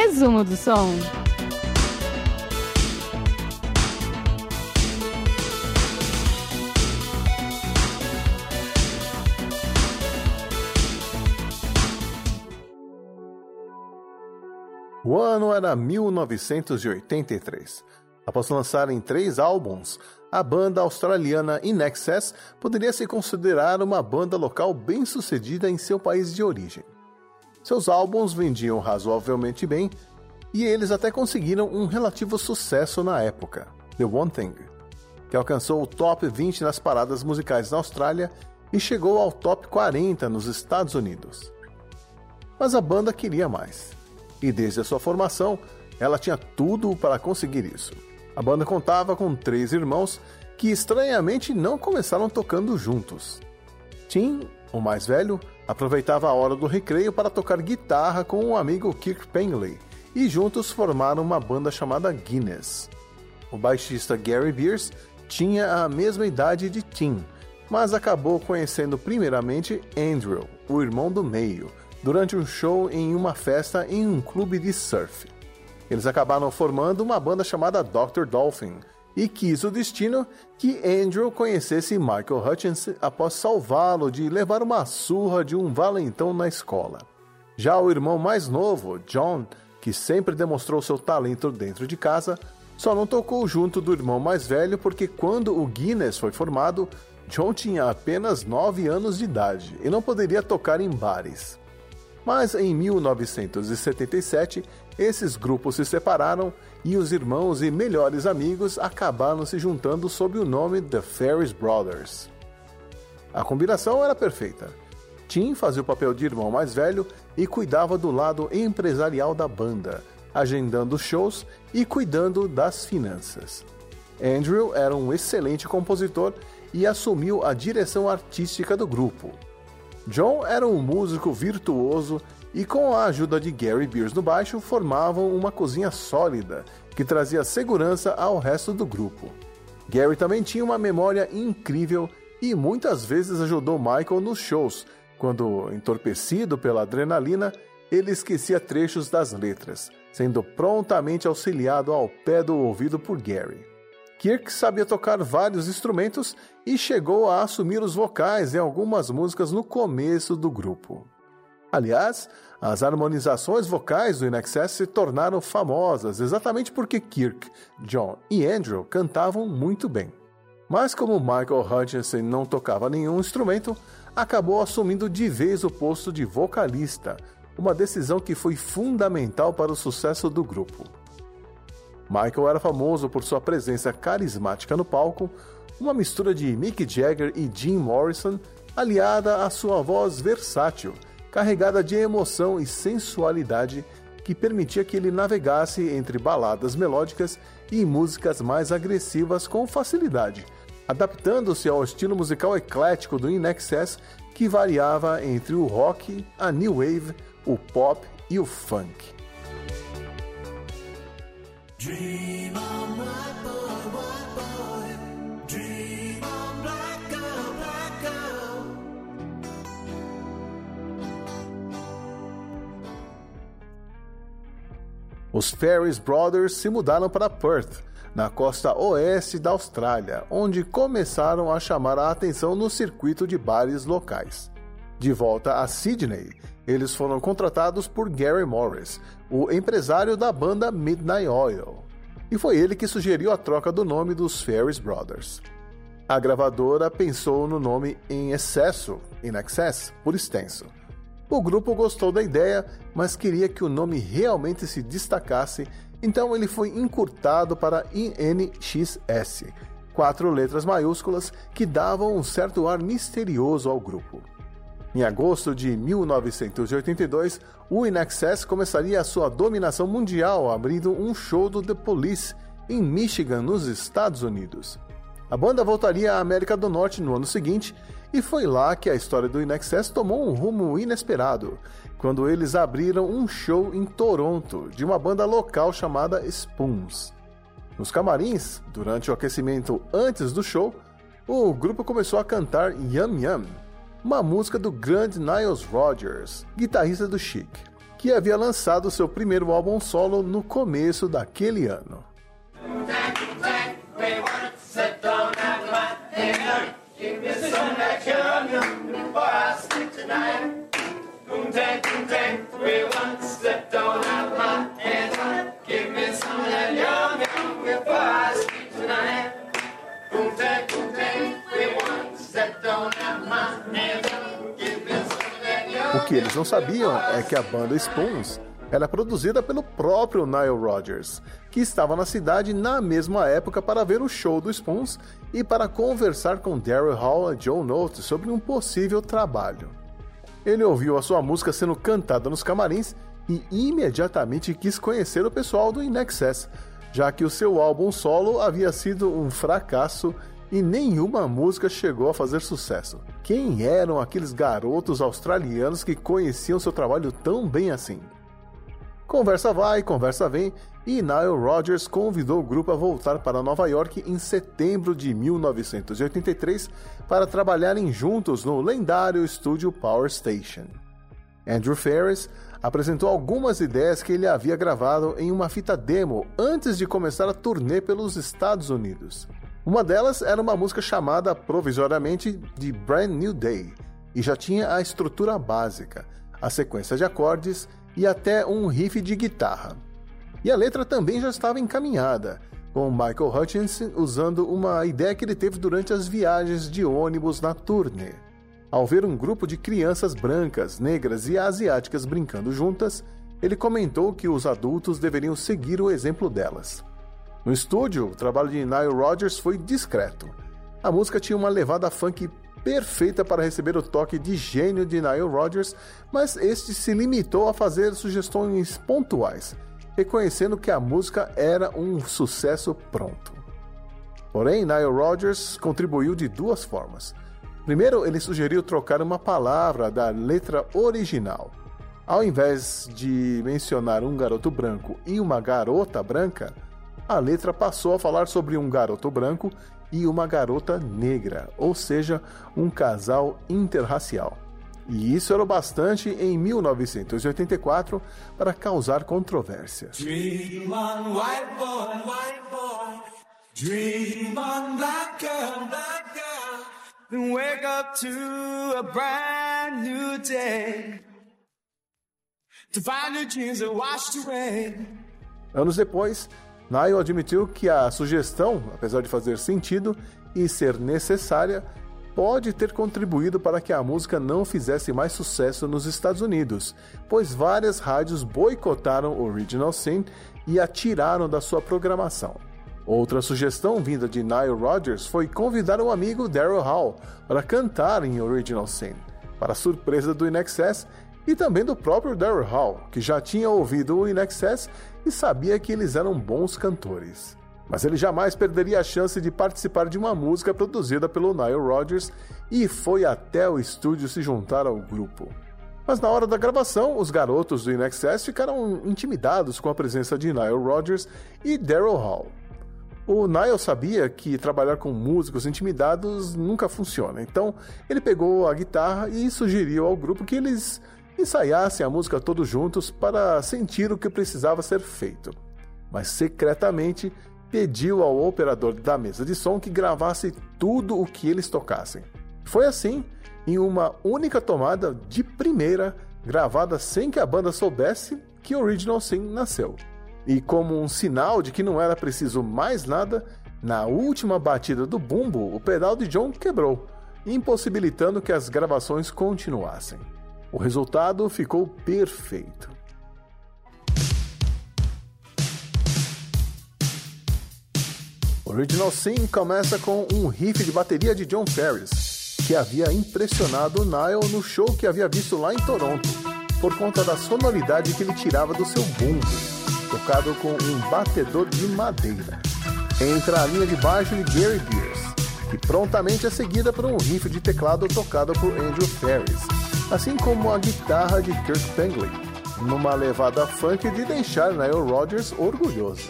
resumo do som. O ano era 1983. Após lançarem três álbuns, a banda australiana In Excess poderia se considerar uma banda local bem sucedida em seu país de origem. Seus álbuns vendiam razoavelmente bem e eles até conseguiram um relativo sucesso na época, The One Thing, que alcançou o top 20 nas paradas musicais na Austrália e chegou ao top 40 nos Estados Unidos. Mas a banda queria mais e desde a sua formação, ela tinha tudo para conseguir isso. A banda contava com três irmãos que estranhamente não começaram tocando juntos. Tim, o mais velho, aproveitava a hora do recreio para tocar guitarra com o um amigo Kirk Pengley e juntos formaram uma banda chamada Guinness. O baixista Gary Beers tinha a mesma idade de Tim, mas acabou conhecendo primeiramente Andrew, o irmão do meio, durante um show em uma festa em um clube de surf. Eles acabaram formando uma banda chamada Dr. Dolphin e quis o destino que Andrew conhecesse Michael Hutchins após salvá-lo de levar uma surra de um valentão na escola. Já o irmão mais novo, John, que sempre demonstrou seu talento dentro de casa, só não tocou junto do irmão mais velho porque quando o Guinness foi formado, John tinha apenas 9 anos de idade e não poderia tocar em bares. Mas em 1977, esses grupos se separaram e os irmãos e melhores amigos acabaram se juntando sob o nome The Ferris Brothers. A combinação era perfeita. Tim fazia o papel de irmão mais velho e cuidava do lado empresarial da banda, agendando shows e cuidando das finanças. Andrew era um excelente compositor e assumiu a direção artística do grupo. John era um músico virtuoso e, com a ajuda de Gary Beers no baixo, formavam uma cozinha sólida que trazia segurança ao resto do grupo. Gary também tinha uma memória incrível e muitas vezes ajudou Michael nos shows, quando, entorpecido pela adrenalina, ele esquecia trechos das letras, sendo prontamente auxiliado ao pé do ouvido por Gary. Kirk sabia tocar vários instrumentos e chegou a assumir os vocais em algumas músicas no começo do grupo. Aliás, as harmonizações vocais do InXS se tornaram famosas exatamente porque Kirk, John e Andrew cantavam muito bem. Mas como Michael Hutchinson não tocava nenhum instrumento, acabou assumindo de vez o posto de vocalista, uma decisão que foi fundamental para o sucesso do grupo. Michael era famoso por sua presença carismática no palco, uma mistura de Mick Jagger e Jim Morrison, aliada à sua voz versátil, carregada de emoção e sensualidade que permitia que ele navegasse entre baladas melódicas e músicas mais agressivas com facilidade, adaptando-se ao estilo musical eclético do In Excess que variava entre o rock, a new wave, o pop e o funk. Dream on, white boy, white boy. Dream on, black girl, black girl. Os Ferris Brothers se mudaram para Perth, na costa oeste da Austrália, onde começaram a chamar a atenção no circuito de bares locais. De volta a Sydney, eles foram contratados por Gary Morris, o empresário da banda Midnight Oil. E foi ele que sugeriu a troca do nome dos Ferris Brothers. A gravadora pensou no nome em excesso, in excess, por extenso. O grupo gostou da ideia, mas queria que o nome realmente se destacasse, então ele foi encurtado para INXS, quatro letras maiúsculas que davam um certo ar misterioso ao grupo. Em agosto de 1982, o In começaria a sua dominação mundial, abrindo um show do The Police em Michigan, nos Estados Unidos. A banda voltaria à América do Norte no ano seguinte, e foi lá que a história do In tomou um rumo inesperado, quando eles abriram um show em Toronto de uma banda local chamada Spoons. Nos camarins, durante o aquecimento antes do show, o grupo começou a cantar Yum Yum, uma música do grande Niles Rodgers, guitarrista do Chic, que havia lançado seu primeiro álbum solo no começo daquele ano. Que eles não sabiam é que a banda Spoons era produzida pelo próprio Nile Rodgers, que estava na cidade na mesma época para ver o show do Spoons e para conversar com Daryl Hall e Joe Note sobre um possível trabalho. Ele ouviu a sua música sendo cantada nos camarins e imediatamente quis conhecer o pessoal do Inexcess, já que o seu álbum solo havia sido um fracasso e nenhuma música chegou a fazer sucesso. Quem eram aqueles garotos australianos que conheciam seu trabalho tão bem assim? Conversa vai, conversa vem, e Nile Rodgers convidou o grupo a voltar para Nova York em setembro de 1983 para trabalharem juntos no lendário estúdio Power Station. Andrew Ferris apresentou algumas ideias que ele havia gravado em uma fita demo antes de começar a turnê pelos Estados Unidos. Uma delas era uma música chamada provisoriamente de Brand New Day e já tinha a estrutura básica, a sequência de acordes e até um riff de guitarra. E a letra também já estava encaminhada, com Michael Hutchinson usando uma ideia que ele teve durante as viagens de ônibus na turnê. Ao ver um grupo de crianças brancas, negras e asiáticas brincando juntas, ele comentou que os adultos deveriam seguir o exemplo delas. No estúdio, o trabalho de Nile Rodgers foi discreto. A música tinha uma levada funk perfeita para receber o toque de gênio de Nile Rodgers, mas este se limitou a fazer sugestões pontuais, reconhecendo que a música era um sucesso pronto. Porém, Nile Rodgers contribuiu de duas formas. Primeiro, ele sugeriu trocar uma palavra da letra original. Ao invés de mencionar um garoto branco e uma garota branca, a letra passou a falar sobre um garoto branco e uma garota negra, ou seja, um casal interracial. E isso era o bastante em 1984 para causar controvérsias. Dream on, white boy, white boy. Dream on, black girl, black girl. Then wake up to a brand new day. To find your dreams are washed away. Anos depois, Nile admitiu que a sugestão, apesar de fazer sentido e ser necessária, pode ter contribuído para que a música não fizesse mais sucesso nos Estados Unidos, pois várias rádios boicotaram Original Sin e a tiraram da sua programação. Outra sugestão vinda de Nile Rodgers foi convidar o amigo Daryl Hall para cantar em Original Sin. Para surpresa do INXS, e também do próprio Daryl Hall, que já tinha ouvido o In Excess e sabia que eles eram bons cantores. Mas ele jamais perderia a chance de participar de uma música produzida pelo Nile Rodgers e foi até o estúdio se juntar ao grupo. Mas na hora da gravação, os garotos do In Excess ficaram intimidados com a presença de Nile Rodgers e Daryl Hall. O Nile sabia que trabalhar com músicos intimidados nunca funciona, então ele pegou a guitarra e sugeriu ao grupo que eles ensaiassem a música todos juntos para sentir o que precisava ser feito. Mas secretamente pediu ao operador da mesa de som que gravasse tudo o que eles tocassem. Foi assim, em uma única tomada de primeira, gravada sem que a banda soubesse que Original Sin nasceu. E como um sinal de que não era preciso mais nada, na última batida do bumbo, o pedal de John quebrou, impossibilitando que as gravações continuassem. O resultado ficou perfeito. Original Sim começa com um riff de bateria de John Ferris, que havia impressionado Nile no show que havia visto lá em Toronto, por conta da sonoridade que ele tirava do seu bumbo, tocado com um batedor de madeira. Entra a linha de baixo de Gary Beers, que prontamente é seguida por um riff de teclado tocado por Andrew Ferris, assim como a guitarra de Kirk Pengley, numa levada funk de deixar Nile Rodgers orgulhoso.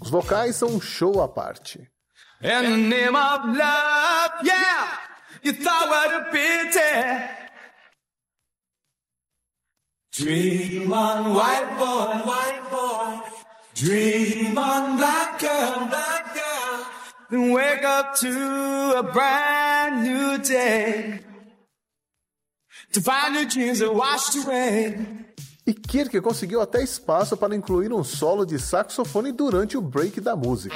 Os vocais são um show à parte. In the name of love, yeah! You thought what a pity. Dream on, white boy, white boy. Dream on, black girl, black girl. Then wake up to a brand new day. To find are washed away. E Kirk conseguiu até espaço para incluir um solo de saxofone durante o break da música.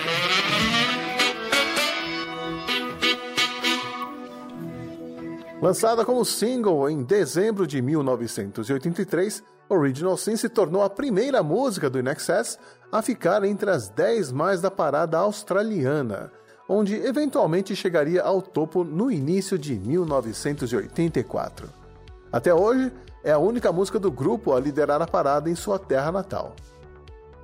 Lançada como single em dezembro de 1983, Original Sin se tornou a primeira música do INXS a ficar entre as 10 mais da parada australiana, onde eventualmente chegaria ao topo no início de 1984. Até hoje, é a única música do grupo a liderar a parada em sua terra natal.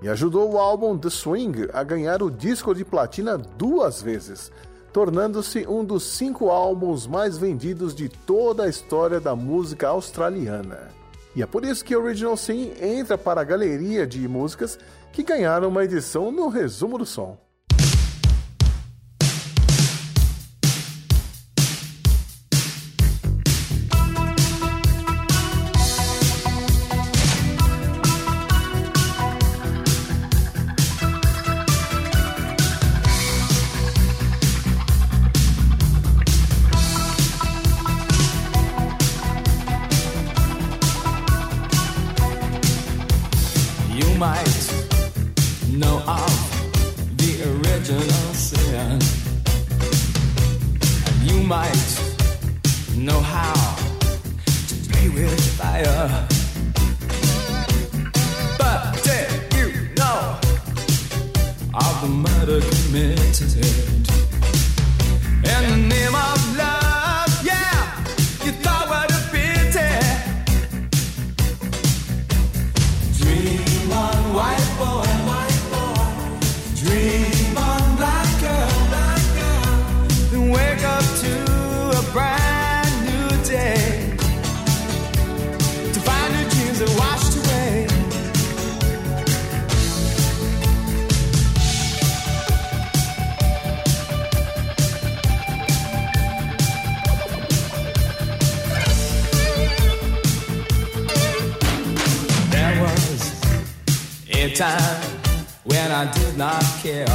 E ajudou o álbum The Swing a ganhar o disco de platina duas vezes, tornando-se um dos cinco álbuns mais vendidos de toda a história da música australiana. E é por isso que Original Sin entra para a galeria de músicas que ganharam uma edição no resumo do som. know how to play with fire. But did you know of the murder committed? Time when I did not care.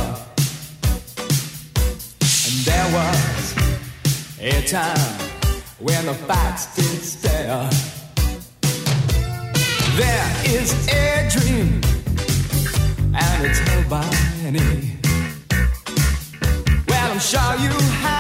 And there was a time when the facts did stare. There is a dream, and it's held by many. Well, I'm sure you have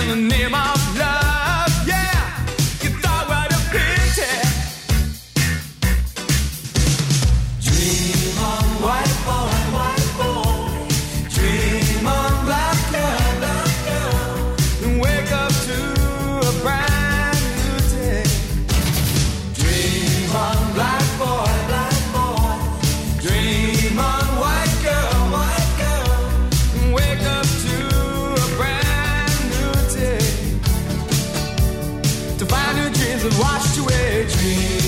in the name of love? is a watch to a dream.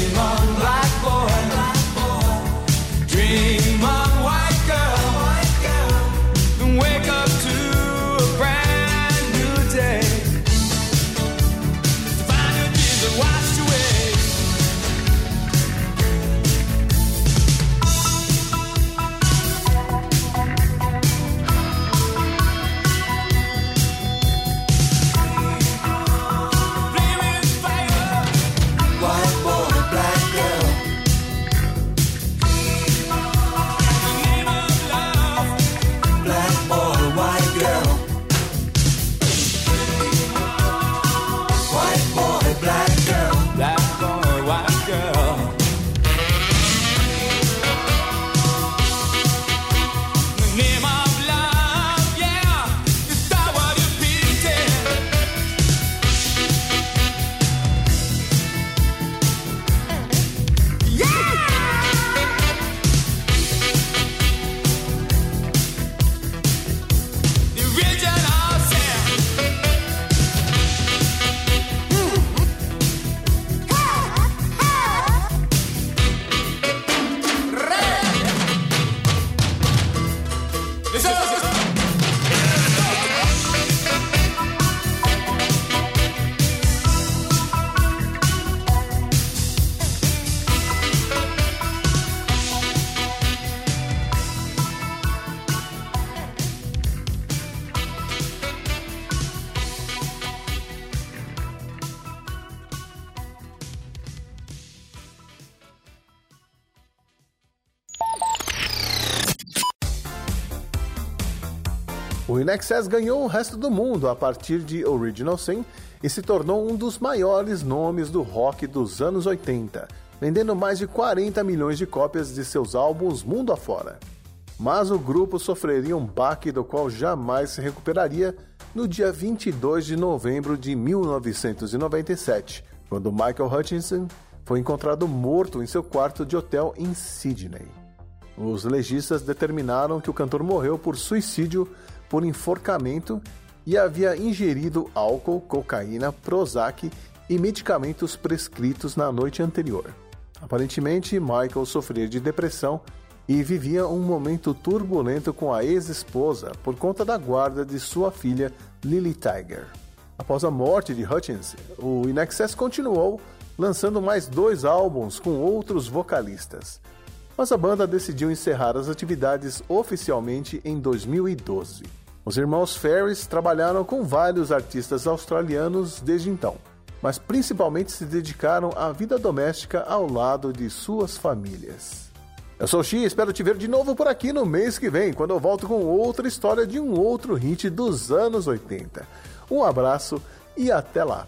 O INXS ganhou o resto do mundo a partir de Original Sin e se tornou um dos maiores nomes do rock dos anos 80, vendendo mais de 40 milhões de cópias de seus álbuns mundo afora. Mas o grupo sofreria um baque do qual jamais se recuperaria no dia 22 de novembro de 1997, quando Michael Hutchinson foi encontrado morto em seu quarto de hotel em Sydney. Os legistas determinaram que o cantor morreu por suicídio por enforcamento e havia ingerido álcool, cocaína, Prozac e medicamentos prescritos na noite anterior. Aparentemente, Michael sofria de depressão e vivia um momento turbulento com a ex-esposa por conta da guarda de sua filha Lily Tiger. Após a morte de Hutchins, o INXS continuou lançando mais dois álbuns com outros vocalistas. Mas a banda decidiu encerrar as atividades oficialmente em 2012. Os irmãos Ferris trabalharam com vários artistas australianos desde então, mas principalmente se dedicaram à vida doméstica ao lado de suas famílias. Eu sou Xi espero te ver de novo por aqui no mês que vem, quando eu volto com outra história de um outro hit dos anos 80. Um abraço e até lá!